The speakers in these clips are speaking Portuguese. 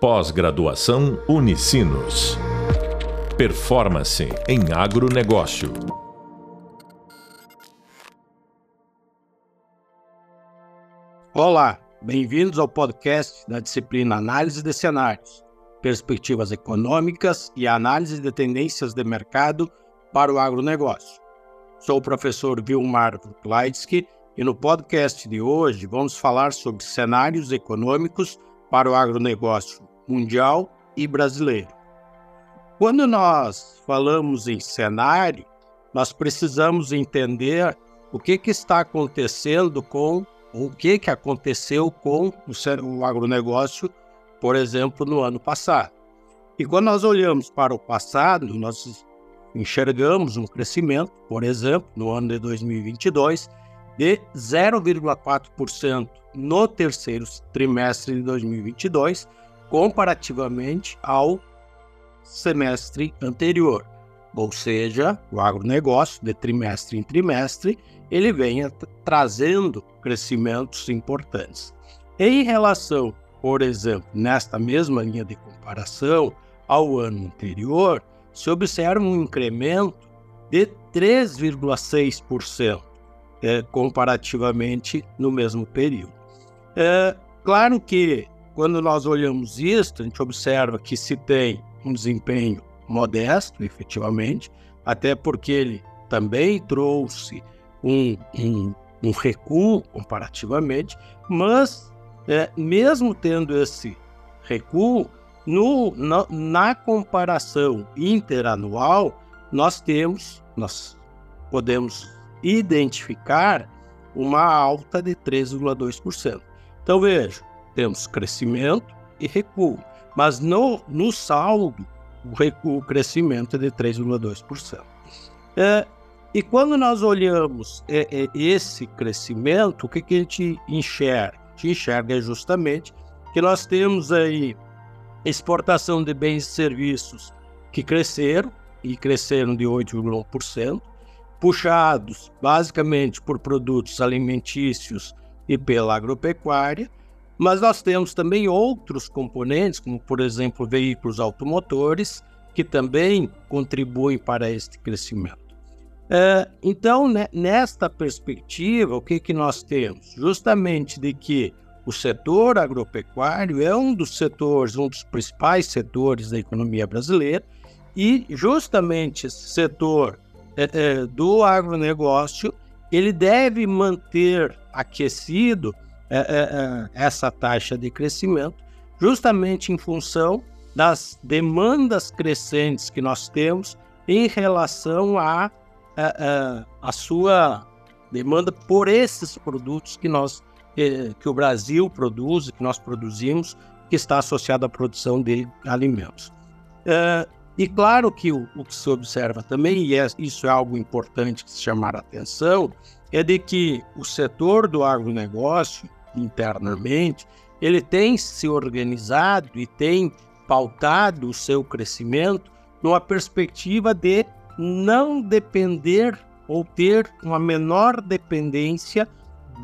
Pós-graduação Unicinos. Performance em agronegócio. Olá, bem-vindos ao podcast da disciplina Análise de Cenários, Perspectivas Econômicas e Análise de Tendências de Mercado para o Agronegócio. Sou o professor Vilmar Vuklaitsky e no podcast de hoje vamos falar sobre cenários econômicos para o agronegócio mundial e brasileiro. Quando nós falamos em cenário, nós precisamos entender o que, que está acontecendo com o que, que aconteceu com o, o agronegócio, por exemplo, no ano passado. E quando nós olhamos para o passado, nós enxergamos um crescimento, por exemplo, no ano de 2022, de 0,4% no terceiro trimestre de 2022, comparativamente ao semestre anterior. Ou seja, o agronegócio, de trimestre em trimestre, ele vem trazendo crescimentos importantes. Em relação, por exemplo, nesta mesma linha de comparação ao ano anterior, se observa um incremento de 3,6% é, comparativamente no mesmo período. É, claro que quando nós olhamos isso, a gente observa que se tem um desempenho modesto, efetivamente, até porque ele também trouxe um, um, um recuo comparativamente, mas é, mesmo tendo esse recuo, no, na, na, comparação interanual, nós temos, nós podemos identificar uma alta de 3,2%. Então veja, temos crescimento e recuo. Mas no, no saldo, o, recuo, o crescimento é de 3,2%. É, e quando nós olhamos é, é, esse crescimento, o que, que a gente enxerga? A gente enxerga justamente que nós temos aí exportação de bens e serviços que cresceram, e cresceram de 8,1%, puxados basicamente por produtos alimentícios e pela agropecuária, mas nós temos também outros componentes, como por exemplo veículos automotores, que também contribuem para este crescimento. É, então, né, nesta perspectiva, o que, que nós temos? Justamente de que o setor agropecuário é um dos setores, um dos principais setores da economia brasileira, e justamente esse setor é, é, do agronegócio ele deve manter aquecido é, é, é, essa taxa de crescimento, justamente em função das demandas crescentes que nós temos em relação à a, a, a, sua demanda por esses produtos que nós que o Brasil produz, que nós produzimos, que está associado à produção de alimentos. E claro que o, o, que se observa também, e é, isso é algo importante que se chamar a atenção, é de que o setor do agronegócio internamente, ele tem se organizado e tem pautado o seu crescimento numa perspectiva de não depender ou ter uma menor dependência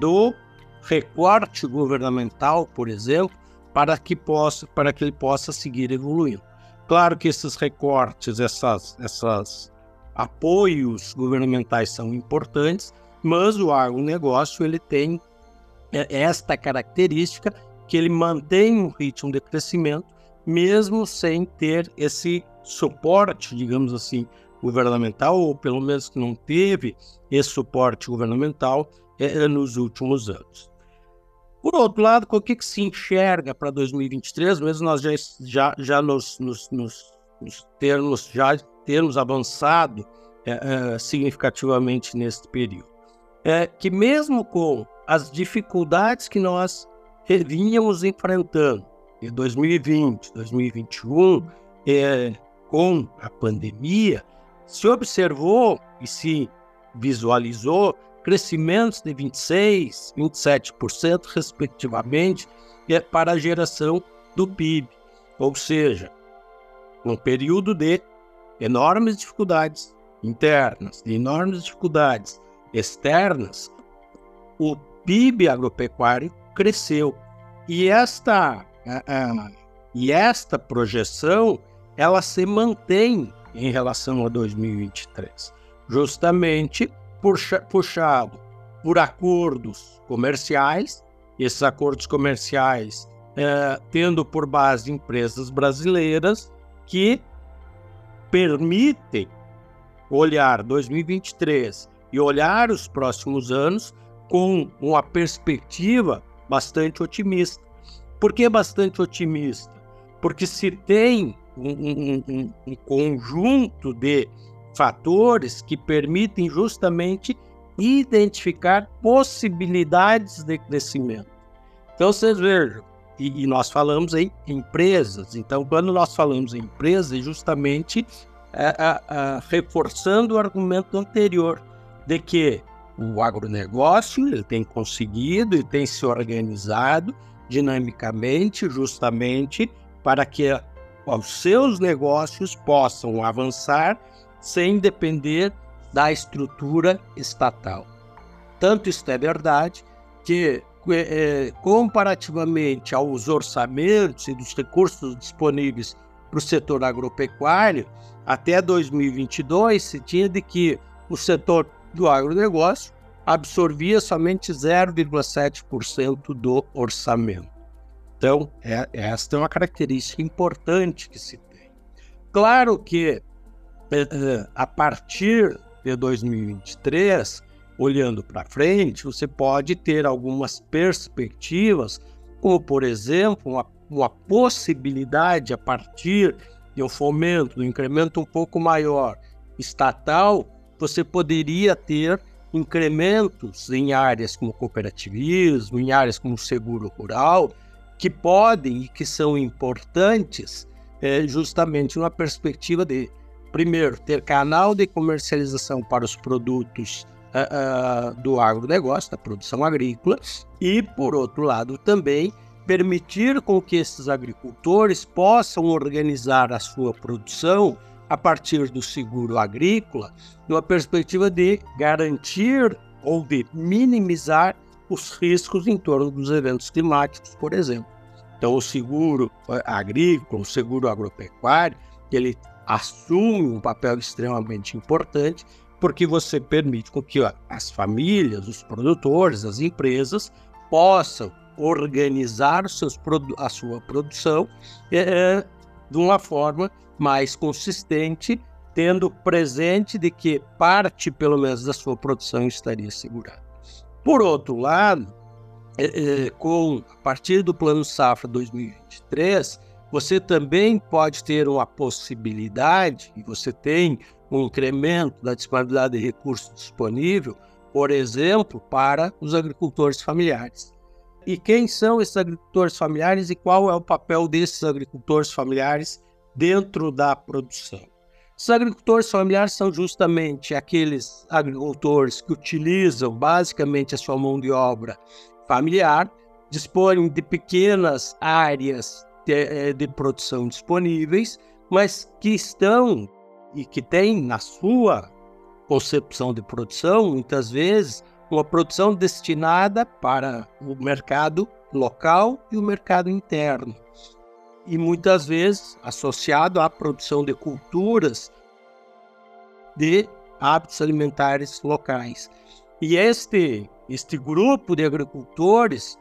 do recorte governamental, por exemplo, para que possa para que ele possa seguir evoluindo. Claro que esses recortes, essas, essas apoios governamentais são importantes, mas o agronegócio ele tem é esta característica que ele mantém um ritmo de crescimento, mesmo sem ter esse suporte, digamos assim, governamental, ou pelo menos que não teve esse suporte governamental é, nos últimos anos. Por outro lado, o que, que se enxerga para 2023, mesmo nós já, já, já nos, nos, nos, nos termos, já termos avançado é, é, significativamente neste período? É que mesmo com as dificuldades que nós vínhamos enfrentando em 2020, 2021, é, com a pandemia, se observou e se visualizou crescimentos de 26%, 27%, respectivamente, é para a geração do PIB. Ou seja, um período de enormes dificuldades internas, de enormes dificuldades externas, o PIB agropecuário cresceu. E esta, E esta projeção, ela se mantém em relação a 2023, justamente puxado por acordos comerciais, esses acordos comerciais é, tendo por base empresas brasileiras que permitem olhar 2023 e olhar os próximos anos com uma perspectiva bastante otimista. Por que bastante otimista? Porque se tem um, um, um, um conjunto de fatores que permitem justamente identificar possibilidades de crescimento. Então, vocês vejam, e, e, nós falamos em empresas. Então, quando nós falamos em empresas, é justamente é, é, reforçando o argumento anterior de que o agronegócio ele tem conseguido e tem se organizado dinamicamente, justamente para que os seus negócios possam avançar sem depender da estrutura estatal. Tanto isso é verdade que é, comparativamente aos orçamentos e dos recursos disponíveis para o setor agropecuário, até 2022 se tinha de que o setor do agronegócio absorvia somente 0,7% do orçamento. Então, é, esta é uma característica importante que se tem. Claro que a partir de 2023, olhando para frente, você pode ter algumas perspectivas, como, por exemplo, uma, uma possibilidade a partir de um fomento, um incremento um pouco maior estatal, você poderia ter incrementos em áreas como cooperativismo, em áreas como seguro rural, que podem e que são importantes é, justamente numa perspectiva de, primeiro, ter canal de comercialização para os produtos uh, do agronegócio, da produção agrícola, e, por outro lado, também permitir com que esses agricultores possam organizar a sua produção a partir do seguro agrícola, numa perspectiva de garantir ou de minimizar os riscos em torno dos eventos climáticos, por exemplo. Então, o seguro agrícola, o seguro agropecuário, ele assume um papel extremamente importante porque você permite com que ó, as famílias, os produtores, as empresas possam organizar seus, a sua produção é, de uma forma mais consistente, tendo presente de que parte, pelo menos, da sua produção estaria segurada. Por outro lado, é, é, com a partir do Plano Safra 2023, você também pode ter uma possibilidade, e você tem um incremento da disponibilidade de recursos disponível, por exemplo, para os agricultores familiares. E quem são esses agricultores familiares e qual é o papel desses agricultores familiares dentro da produção? Os agricultores familiares são justamente aqueles agricultores que utilizam basicamente a sua mão de obra familiar, dispõem de pequenas áreas de, eh, de produção disponíveis, mas que estão e que tem na sua concepção de produção, muitas vezes, uma produção destinada para o mercado local e o mercado interno. E muitas vezes associado à produção de culturas de hábitos alimentares locais. E este, este grupo de agricultores,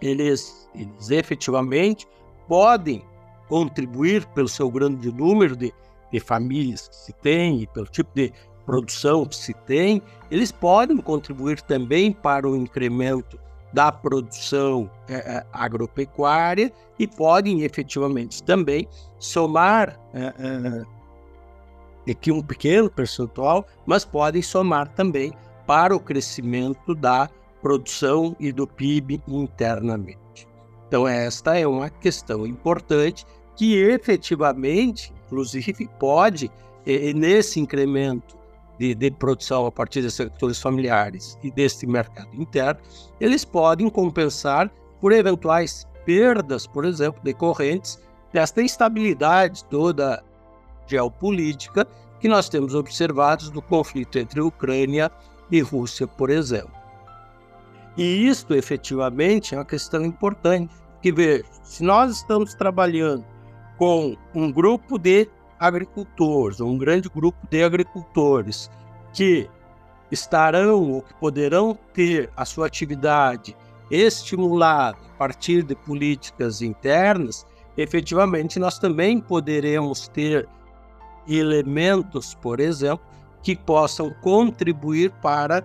eles, eles efetivamente podem contribuir pelo seu grande número de de famílias que se tem e pelo tipo de produção que se tem, eles podem contribuir também para o incremento da produção é, é agropecuária e podem efetivamente também somar é, aqui um pequeno percentual, mas podem somar também para o crescimento da produção e do PIB internamente. Então, esta é uma questão importante que efetivamente inclusive, pode, nesse incremento de, de, produção a partir dos sectores familiares e deste mercado interno, eles podem compensar por eventuais perdas, por exemplo, decorrentes desta instabilidade toda geopolítica que nós temos observado do conflito entre Ucrânia e Rússia, por exemplo. E isto efetivamente é uma questão importante, Que veja, se nós estamos trabalhando com um grupo de agricultores, um grande grupo de agricultores que estarão ou que poderão ter a sua atividade estimulada a partir de políticas internas, efetivamente nós também poderemos ter elementos, por exemplo, que possam contribuir para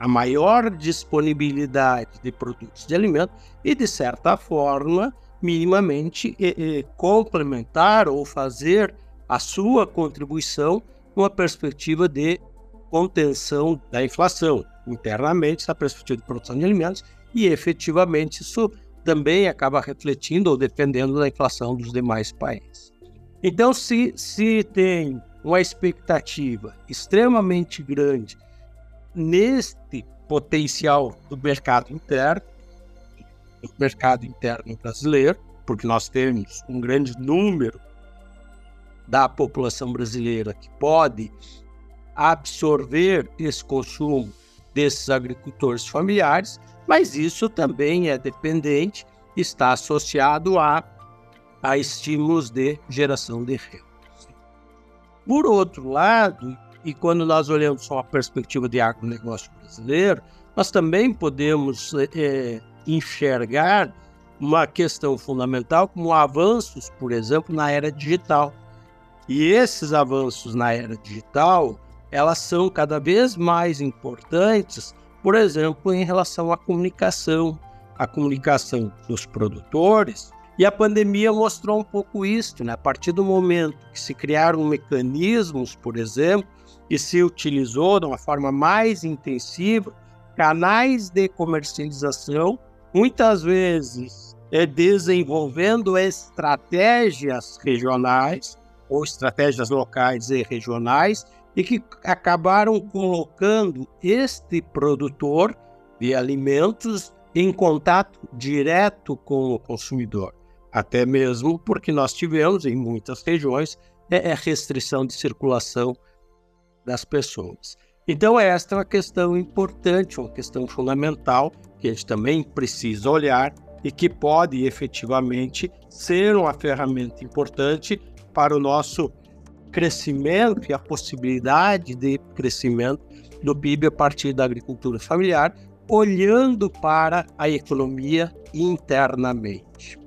a maior disponibilidade de produtos de alimento e, de certa forma, minimamente complementar ou fazer a sua contribuição numa perspectiva de contenção da inflação internamente, essa perspectiva de produção de alimentos, e efetivamente isso também acaba refletindo ou dependendo da inflação dos demais países. Então, se, se tem uma expectativa extremamente grande neste potencial do mercado interno, do mercado interno brasileiro, porque nós temos um grande número da população brasileira que pode absorver esse consumo desses agricultores familiares, mas isso também é dependente, está associado a, a estímulos de geração de renda. Por outro lado, e quando nós olhamos só a perspectiva de agronegócio brasileiro, nós também podemos é, enxergar uma questão fundamental como avanços, por exemplo, na era digital. E esses avanços na era digital, elas são cada vez mais importantes, por exemplo, em relação à comunicação, a comunicação dos produtores. E a pandemia mostrou um pouco isso, né? A partir do momento que se criaram mecanismos, por exemplo, e se utilizou de uma forma mais intensiva canais de comercialização, muitas vezes é desenvolvendo estratégias regionais ou estratégias locais e regionais e que acabaram colocando este produtor de alimentos em contato direto com o consumidor. Até mesmo porque nós tivemos em muitas regiões é, é restrição de circulação das pessoas. Então, esta é uma questão importante, uma questão fundamental que a gente também precisa olhar e que pode efetivamente ser uma ferramenta importante para o nosso crescimento e a possibilidade de crescimento do PIB a partir da agricultura familiar, olhando para a economia internamente.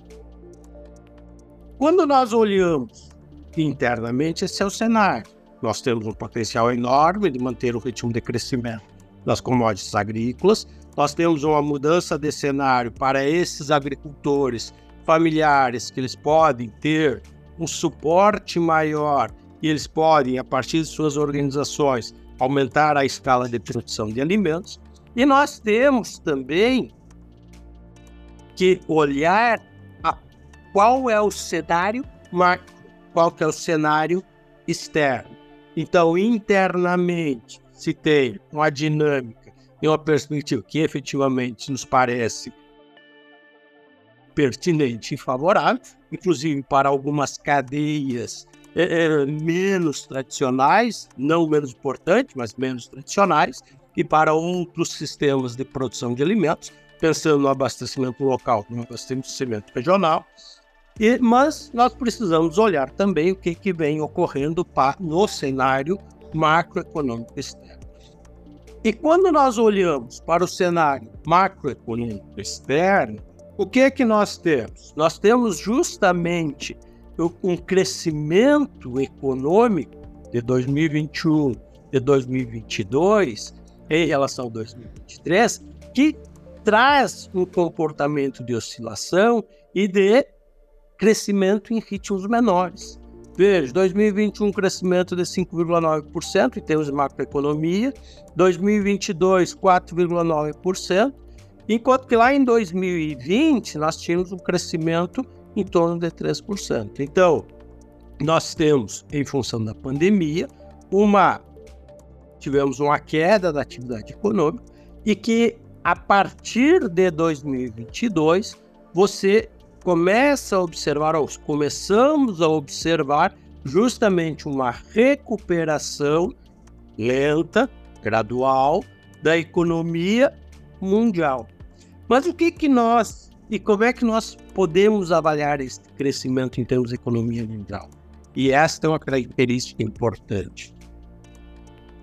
Quando nós olhamos internamente, esse é o cenário. Nós temos um potencial enorme de manter o ritmo de crescimento das commodities agrícolas. Nós temos uma mudança de cenário para esses agricultores familiares que eles podem ter um suporte maior e eles podem, a partir de suas organizações, aumentar a escala de produção de alimentos. E nós temos também que olhar qual é o cenário macro, qual que é o cenário externo. Então, internamente, se tem uma dinâmica e uma perspectiva que efetivamente nos parece pertinente e favorável, inclusive para algumas cadeias é, é, menos tradicionais, não menos importantes, mas menos tradicionais, e para outros sistemas de produção de alimentos, pensando no abastecimento local, no abastecimento regional. E, mas nós precisamos olhar também o que, que vem ocorrendo no cenário macroeconômico externo. E quando nós olhamos para o cenário macroeconômico externo, o que é que nós temos? Nós temos justamente um crescimento econômico de 2021 e 2022 em relação a 2023 que traz um comportamento de oscilação e de crescimento em ritmos menores. Veja, 2021 crescimento de 5,9% em termos de macroeconomia, 2022 4,9%, enquanto que lá em 2020 nós tínhamos um crescimento em torno de 3%. Então, nós temos, em função da pandemia, uma tivemos uma queda da atividade econômica e que a partir de 2022 você começa a observar, ou começamos a observar justamente uma recuperação lenta, gradual da economia mundial. Mas o que que nós E como é que nós podemos avaliar esse crescimento em termos de economia mundial? E esta é uma característica importante.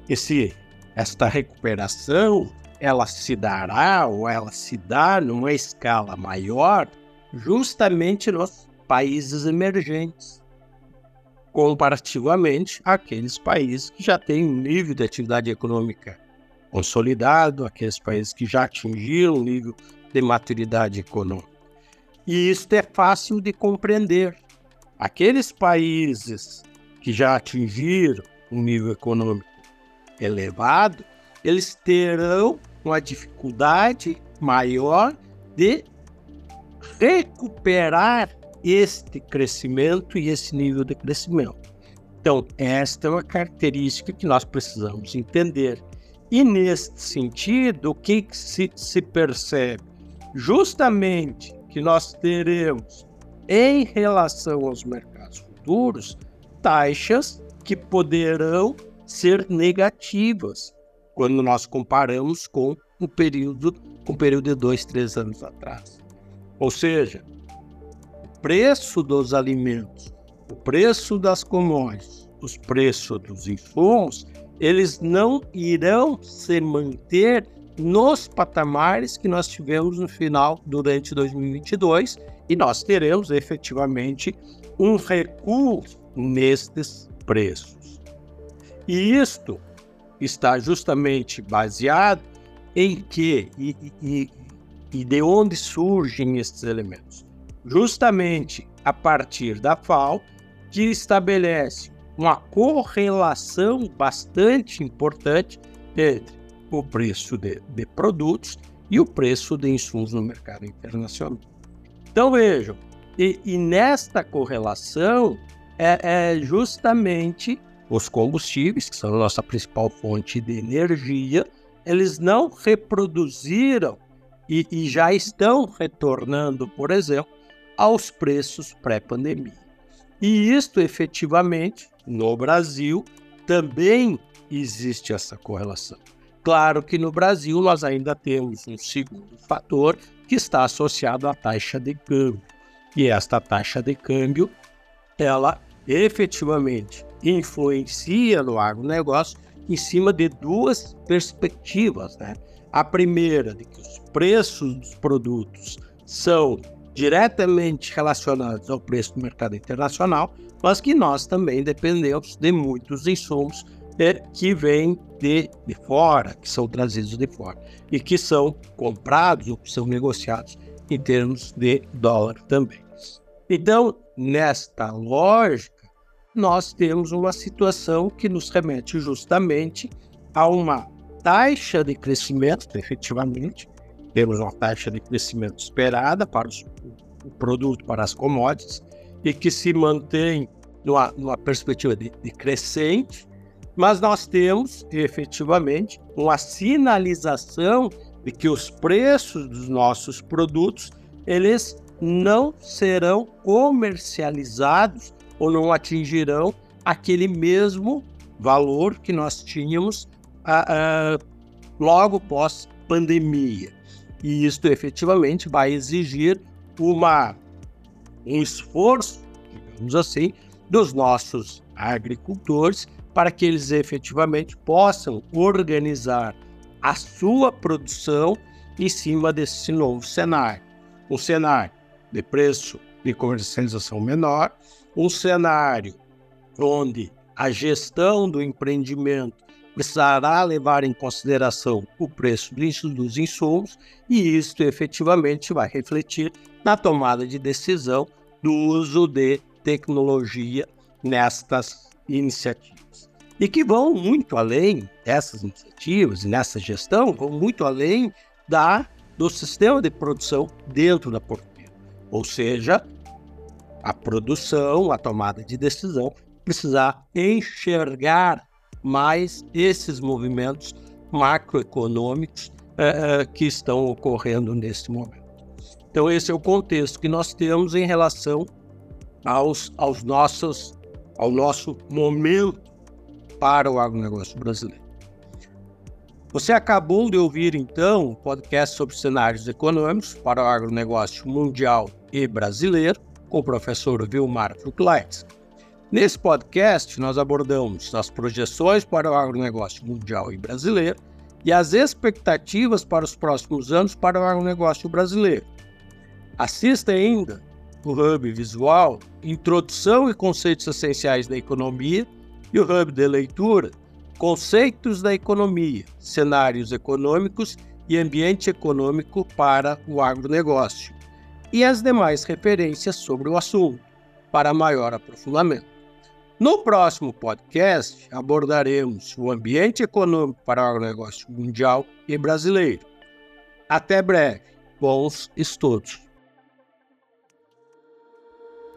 Esse, esta recuperação, ela se dará ou ela se dá numa escala maior justamente nos países emergentes, comparativamente àqueles países que já têm um nível de atividade econômica consolidado, aqueles países que já atingiram um nível de maturidade econômica. E isso é fácil de compreender. Aqueles países que já atingiram um nível econômico elevado, eles terão uma dificuldade maior de recuperar este crescimento e esse nível de crescimento. Então, esta é uma característica que nós precisamos entender. E neste sentido, o que se, se percebe? Justamente que nós teremos, em relação aos mercados futuros, taxas que poderão ser negativas quando nós comparamos com o período, com o período de dois, três anos atrás. Ou seja, o preço dos alimentos, o preço das commodities, os preços dos insumos, eles não irão se manter nos patamares que nós tivemos no final durante 2022 e nós teremos efetivamente um recuo nestes preços. E isto está justamente baseado em que e, e, e de onde surgem estes elementos? Justamente a partir da FAO, que estabelece uma correlação bastante importante entre o preço de, de produtos e o preço de insumos no mercado internacional. Então vejam, e, e nesta correlação é, é, justamente os combustíveis, que são a nossa principal fonte de energia, eles não reproduziram e, e já estão retornando, por exemplo, aos preços pré-pandemia. E isto efetivamente no Brasil também existe essa correlação. Claro que no Brasil nós ainda temos um segundo fator que está associado à taxa de câmbio. E esta taxa de câmbio, ela efetivamente influencia no agronegócio em cima de duas perspectivas. Né? A primeira, de que os preços dos produtos são diretamente relacionados ao preço do mercado internacional, mas que nós também dependemos de muitos insumos é, que vêm de, de fora, que são trazidos de fora e que são comprados ou que são negociados em termos de dólar também. Então, nesta lógica, nós temos uma situação que nos remete justamente a uma taxa de crescimento, efetivamente, temos uma taxa de crescimento esperada para os, o produto, para as commodities, e que se mantém numa, numa perspectiva de, de crescente, mas nós temos efetivamente uma sinalização de que os preços dos nossos produtos eles não serão comercializados ou não atingirão aquele mesmo valor que nós tínhamos uh, uh, logo pós pandemia. E isto efetivamente vai exigir uma, um esforço, digamos assim, dos nossos agricultores para que eles efetivamente possam organizar a sua produção em cima desse novo cenário. Um cenário de preço de comercialização menor, um cenário onde a gestão do empreendimento precisará levar em consideração o preço dos insumos e isto efetivamente vai refletir na tomada de decisão do uso de tecnologia nestas iniciativas. E que vão muito além dessas iniciativas e nessa gestão, vão muito além da do sistema de produção dentro da porteira. Ou seja, a produção, a tomada de decisão, precisar enxergar mais esses movimentos macroeconômicos é, que estão ocorrendo neste momento. Então, esse é o contexto que nós temos em relação aos, aos nossos, ao nosso momento para o agronegócio brasileiro. Você acabou de ouvir, então, um podcast sobre cenários econômicos para o agronegócio mundial e brasileiro, com o professor Vilmar Fruclites. Nesse podcast, nós abordamos as projeções para o agronegócio mundial e brasileiro e as expectativas para os próximos anos para o agronegócio brasileiro. Assista ainda o Hub Visual, Introdução e Conceitos Essenciais da Economia, e o Hub de Leitura, Conceitos da Economia, Cenários Econômicos e Ambiente Econômico para o Agronegócio, e as demais referências sobre o assunto, para maior aprofundamento. No próximo podcast, abordaremos o ambiente econômico para o agronegócio mundial e brasileiro. Até breve. Bons estudos.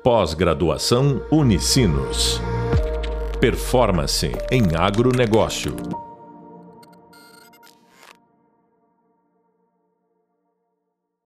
Pós-graduação Unicinos. Performance em agronegócio.